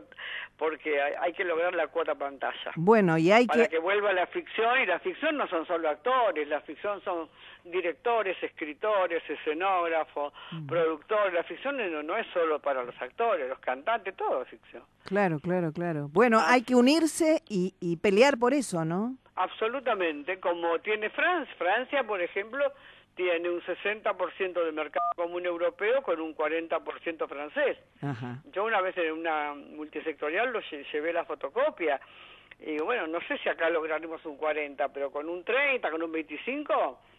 porque hay, hay que lograr la cuota pantalla.
Bueno, y hay
Para
que...
que vuelva la ficción, y la ficción no son solo actores, la ficción son directores, escritores, escenógrafos,
Mm.
productores, la ficción no, no es solo para los actores, los cantantes, todo es ficción.
Claro, claro, claro. Bueno, hay que unirse y, y pelear por eso, ¿no?
Absolutamente, como tiene Francia. Francia, por ejemplo, tiene un 60% del mercado común europeo con un 40% francés.
Ajá.
Yo una vez en una multisectorial lo lle- llevé la fotocopia y digo, bueno, no sé si acá lograremos un 40, pero con un 30, con un 25, eh, va- va- va-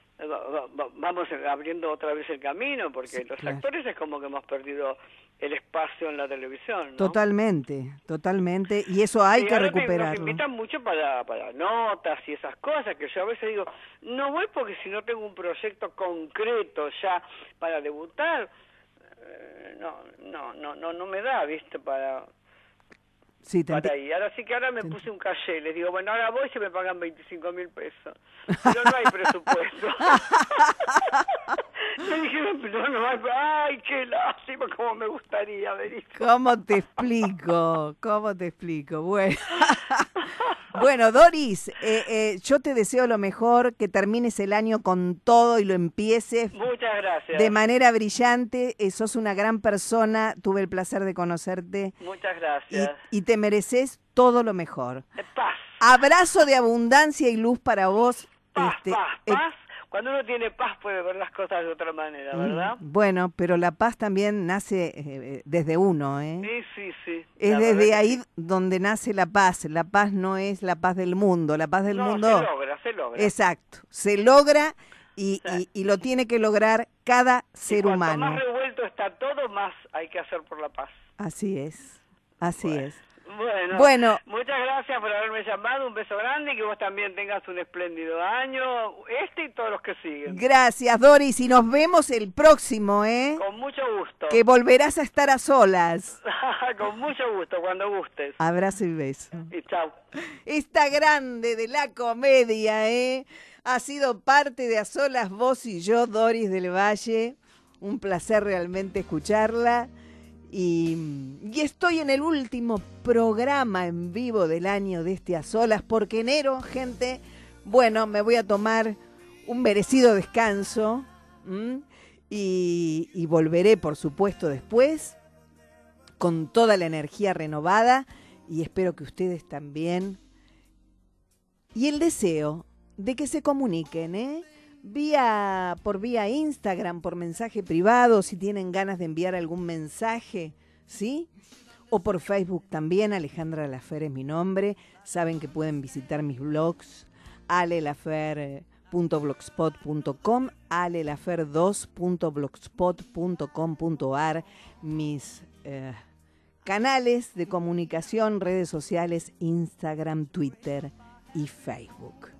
vamos abriendo otra vez el camino, porque
Sí,
los
claro.
actores es como que hemos perdido el espacio en la televisión. ¿no?
Totalmente, totalmente. Y eso hay que recuperarlo.
Nos invitan mucho para, para notas y esas cosas, que yo a veces digo, no voy porque si no tengo un proyecto concreto ya para debutar, eh, no, no, no, no, no me da, viste, para,
Sí, te
para ir. Ahora sí que ahora me puse un calle, les digo, bueno, ahora voy y se me pagan 25 mil pesos. Pero no hay presupuesto. me dijeron, pero no hay, ay, qué lástima, como me gustaría haber ido.
¿Cómo te explico? ¿Cómo te explico? Bueno, bueno Doris, eh, eh, yo te deseo lo mejor, que termines el año con todo y lo empieces
Muchas gracias.
de manera brillante. Eh, sos una gran persona, tuve el placer de conocerte
Muchas gracias.
y te mereces todo lo mejor.
Eh, Paz.
Abrazo de abundancia y luz para vos.
Paz,
este,
paz,
eh,
paz. Cuando uno tiene paz puede ver las cosas de otra manera, ¿verdad?
mm, Bueno, pero la paz también nace eh, desde uno, ¿eh?
Sí, sí, sí.
Es
verdad
desde ahí
sí.
donde nace la paz. La paz no es la paz del mundo. La paz del
no,
mundo.
se logra, se logra.
Exacto. Se logra y, y- y lo tiene que lograr cada
Y
ser
cuanto
humano.
más revuelto está todo, más hay que hacer por la paz.
Así es. Así
Bueno.
es.
Bueno,
Bueno.
muchas gracias por haberme llamado, un beso grande y que vos también tengas un espléndido año, este y todos los que siguen.
Gracias, Doris. Y nos vemos el próximo, ¿eh?
Con mucho gusto.
Que volverás a estar a solas.
Con mucho gusto, cuando gustes.
Abrazo y beso.
Y chao.
Esta grande de la comedia, ¿eh? Ha sido parte de A Solas Vos y yo, Doris del Valle. Un placer realmente escucharla. Y, estoy en el último programa en vivo del año de este A Solas, porque enero, gente, bueno, me voy a tomar un merecido descanso. Y, y volveré, por supuesto, después con toda la energía renovada y espero que ustedes también. Y el deseo de que se comuniquen, ¿eh? Vía, por vía Instagram, por mensaje privado, si tienen ganas de enviar algún mensaje, ¿sí? O por Facebook también, Alejandra Lafer es mi nombre. Saben que pueden visitar mis blogs, alelafer.blogspot.com, alelafer2.blogspot.com.ar, mis eh, canales de comunicación, redes sociales, Instagram, Twitter y Facebook.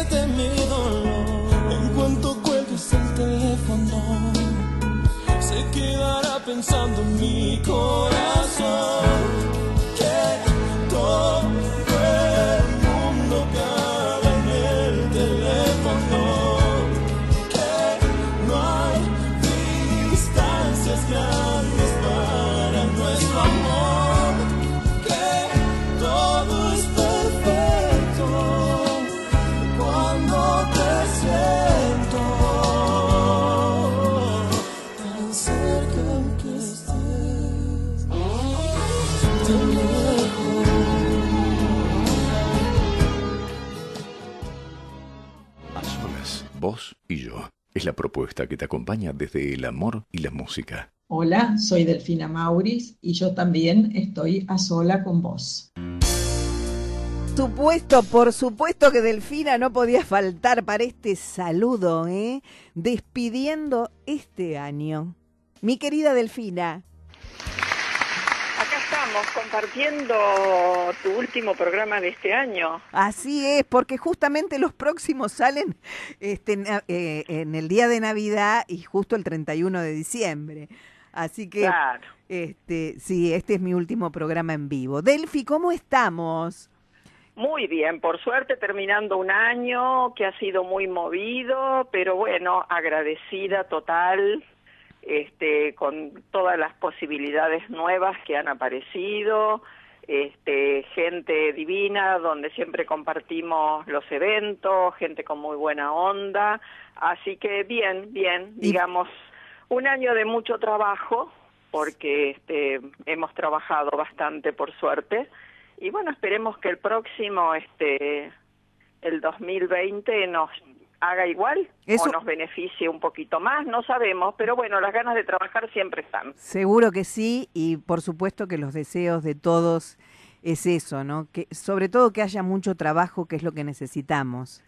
En
cuanto cuelgues el teléfono, se quedará pensando en mi corazón. Es
la propuesta que te acompaña desde el amor y la música.
Hola, soy Delfina Mauris y yo también estoy a sola con vos.
Supuesto, por supuesto que Delfina no podía faltar para este saludo, ¿eh? Despidiendo este año. Mi querida Delfina.
Estamos compartiendo tu último programa de este año.
Así es, porque justamente los próximos salen este, eh, en el día de Navidad y justo el 31 de diciembre. Así que,
Claro.
este, sí, este es mi último programa en vivo. Delfi, ¿cómo estamos?
Muy bien, por suerte terminando un año que ha sido muy movido, pero bueno, agradecida total este, con todas las posibilidades nuevas que han aparecido, este, gente divina donde siempre compartimos los eventos, gente con muy buena onda, así que bien, bien, digamos, un año de mucho trabajo, porque este, hemos trabajado bastante por suerte, y bueno, esperemos que el próximo, este, el 2020 nos haga igual
Eso-
o nos beneficie un poquito más, no sabemos, pero bueno, las ganas de trabajar siempre están.
Seguro que sí, y por supuesto que los deseos de todos es eso, ¿no? Que sobre todo que haya mucho trabajo, que es lo que necesitamos,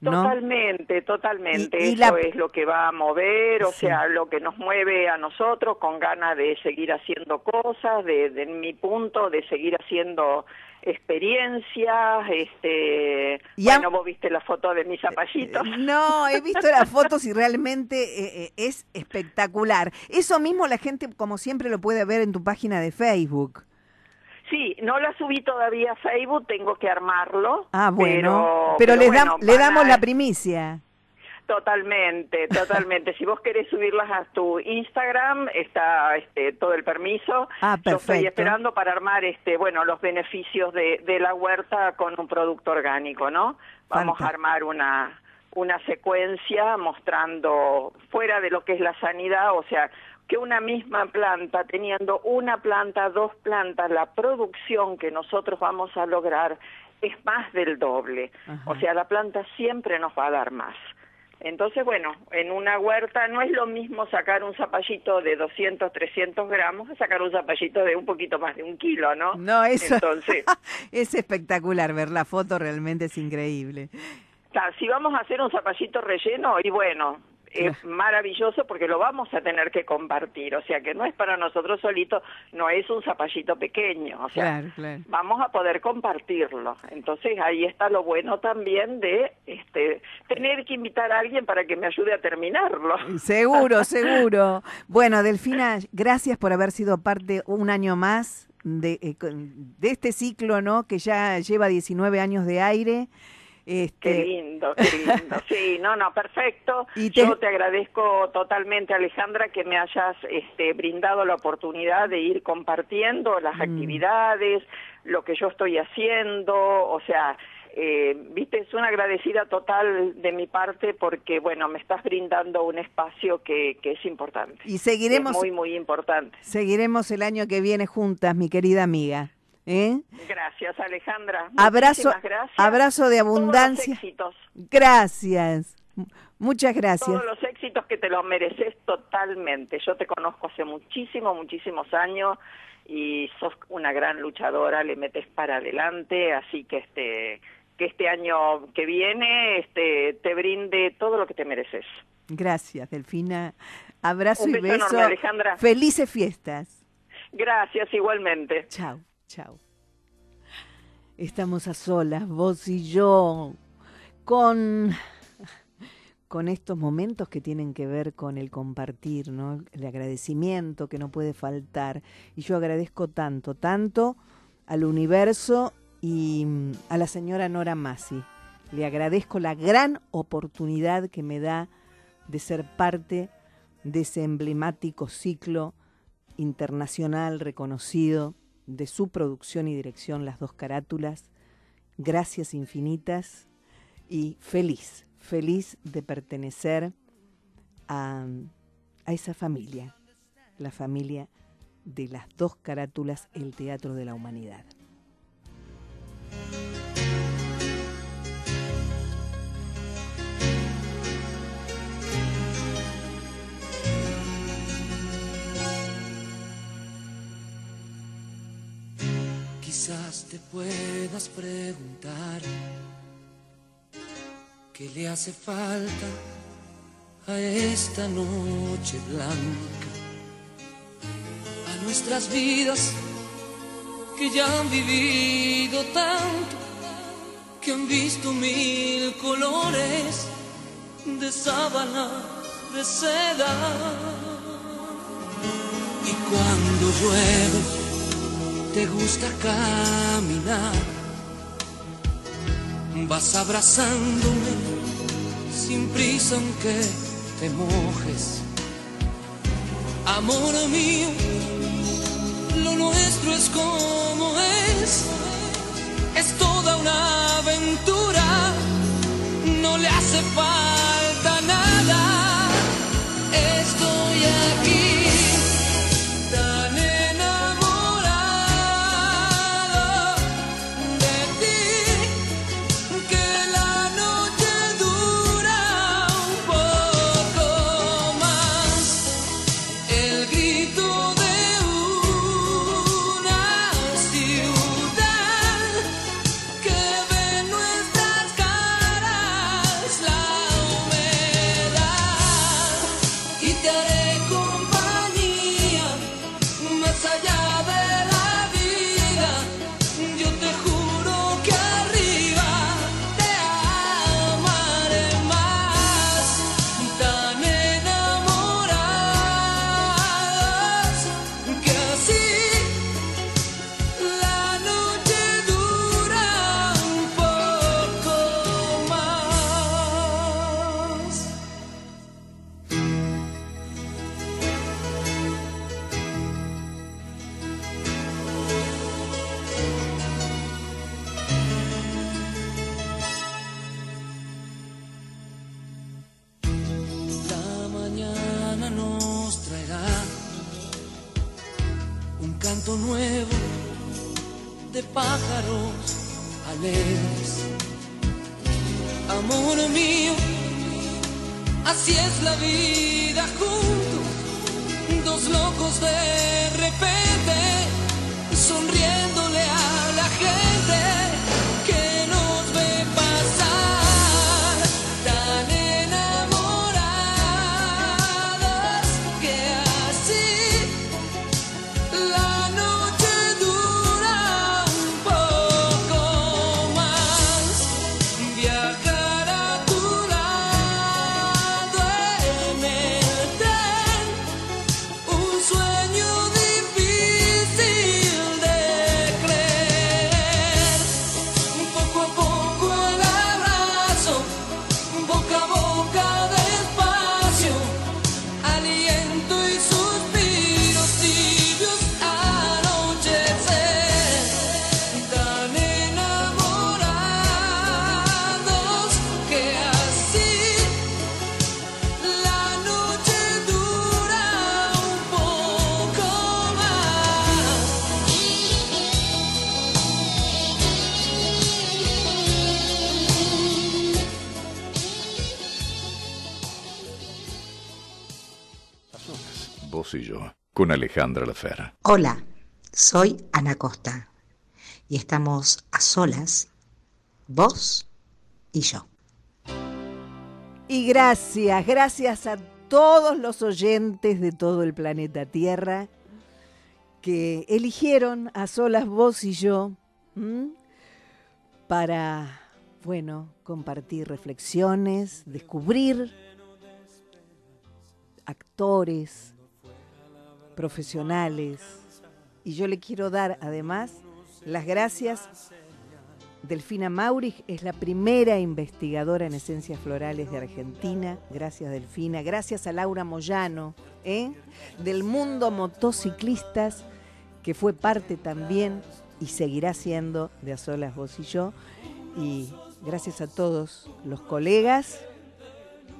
¿no?
Totalmente, totalmente.
Y- y
Eso
la-
es lo que va a mover, o
Sí.
sea, lo que nos mueve a nosotros con ganas de seguir haciendo cosas, de, de mi punto, de seguir haciendo experiencias. Este,
Y a-
bueno, vos viste la foto de mis zapallitos.
No, he visto las fotos y realmente eh, eh, es espectacular. Eso mismo la gente, como siempre, lo puede ver en tu página de Facebook.
Sí, no la subí todavía a Facebook, tengo que armarlo.
Ah, bueno.
Pero,
Pero, les dam- le damos
a-
la primicia.
Totalmente, totalmente. si vos querés subirlas a tu Instagram, está este, todo el permiso.
Ah,
Yo estoy
perfecto.
esperando para armar, este, bueno, los beneficios de, de la huerta con un producto orgánico, ¿no? Vamos a armar una una secuencia mostrando fuera de lo que es la sanidad, o sea, que una misma planta, teniendo una planta, dos plantas, la producción que nosotros vamos a lograr es más del doble.
Ajá.
O sea, la planta siempre nos va a dar más. Entonces, bueno, en una huerta no es lo mismo sacar un zapallito de 200, 300 gramos que sacar un zapallito de un poquito más de un kilo, ¿no?
No, eso
Entonces,
es espectacular. Ver la foto realmente es increíble.
si vamos a hacer un zapallito relleno, y bueno, es maravilloso porque lo vamos a tener que compartir. O sea, que no es para nosotros solitos, no es un zapallito pequeño. O sea,
Claro, claro.
vamos a poder compartirlo. Entonces ahí está lo bueno también de este tener que invitar a alguien para que me ayude a terminarlo.
Seguro, seguro. Bueno, Delfina, gracias por haber sido parte un año más de, eh, de este ciclo, ¿no? Que ya lleva 19 años de aire. Este,
Qué lindo, qué lindo. Sí, no, no, perfecto.
Y te-
Yo te agradezco totalmente, Alejandra, que me hayas este, brindado la oportunidad de ir compartiendo las
Mm.
actividades, lo que yo estoy haciendo, o sea, eh, viste, es una agradecida total de mi parte porque, bueno, me estás brindando un espacio que, que es importante.
Y seguiremos,
Es muy, muy importante.
seguiremos el año que viene juntas, mi querida amiga. ¿Eh?
Gracias, Alejandra.
Abrazo,
Muchísimas gracias.
abrazo de
Todos los
abundancia.
éxitos.
Gracias. Muchas gracias.
Todos los éxitos que te los mereces totalmente. Yo te conozco hace muchísimos, muchísimos años y sos una gran luchadora, le metes para adelante, así que este que este año que viene este te brinde todo lo que te mereces.
Gracias, Delfina. Abrazo
Un
y
beso
beso.
enorme, Alejandra.
Felices fiestas.
Gracias igualmente.
Chao, chao. Estamos a solas, vos y yo, con, con estos momentos que tienen que ver con el compartir, ¿no? el agradecimiento que no puede faltar. Y yo agradezco tanto, tanto al universo y mm, a la señora Nora Massi. Le agradezco la gran oportunidad que me da de ser parte de ese emblemático ciclo internacional reconocido de su producción y dirección Las dos carátulas. Gracias infinitas y feliz, feliz de pertenecer a, a esa familia, la familia de las dos carátulas, el Teatro de la Humanidad.
Quizás te puedas preguntar qué le hace falta a esta noche blanca, a nuestras vidas que ya han vivido tanto, que han visto mil colores de sábana, de seda. Y cuando llueve, te gusta caminar, vas abrazándome sin prisa aunque te mojes. Amor mío, lo nuestro es como es, es toda una aventura,
Alejandra Lafera.
Hola, soy Ana Costa y estamos a solas, vos y yo.
Y gracias, gracias a todos los oyentes de todo el planeta Tierra que eligieron a solas vos y yo ¿m? para, bueno, compartir reflexiones, descubrir actores, profesionales. Y yo le quiero dar además las gracias. Delfina Maurich es la primera investigadora en esencias florales de Argentina. Gracias, Delfina. Gracias a Laura Moyano, ¿eh? del mundo motociclistas, que fue parte también y seguirá siendo de A Solas Vos y Yo. Y gracias a todos los colegas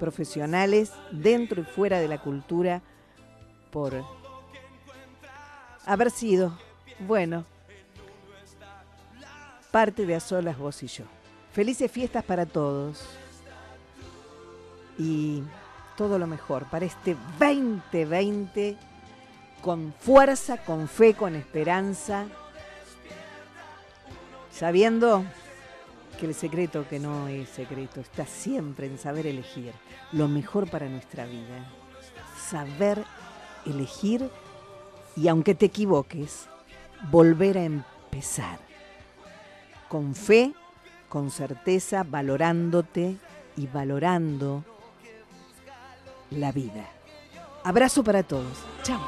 profesionales dentro y fuera de la cultura por haber sido, bueno, parte de A Solas Vos y Yo. Felices fiestas para todos y todo lo mejor para este 2020 con fuerza, con fe, con esperanza, sabiendo que el secreto que no es secreto está siempre en saber elegir lo mejor para nuestra vida. Saber elegir y aunque te equivoques, volver a empezar. Con fe, con certeza, valorándote y valorando la vida. Abrazo para todos. Chao.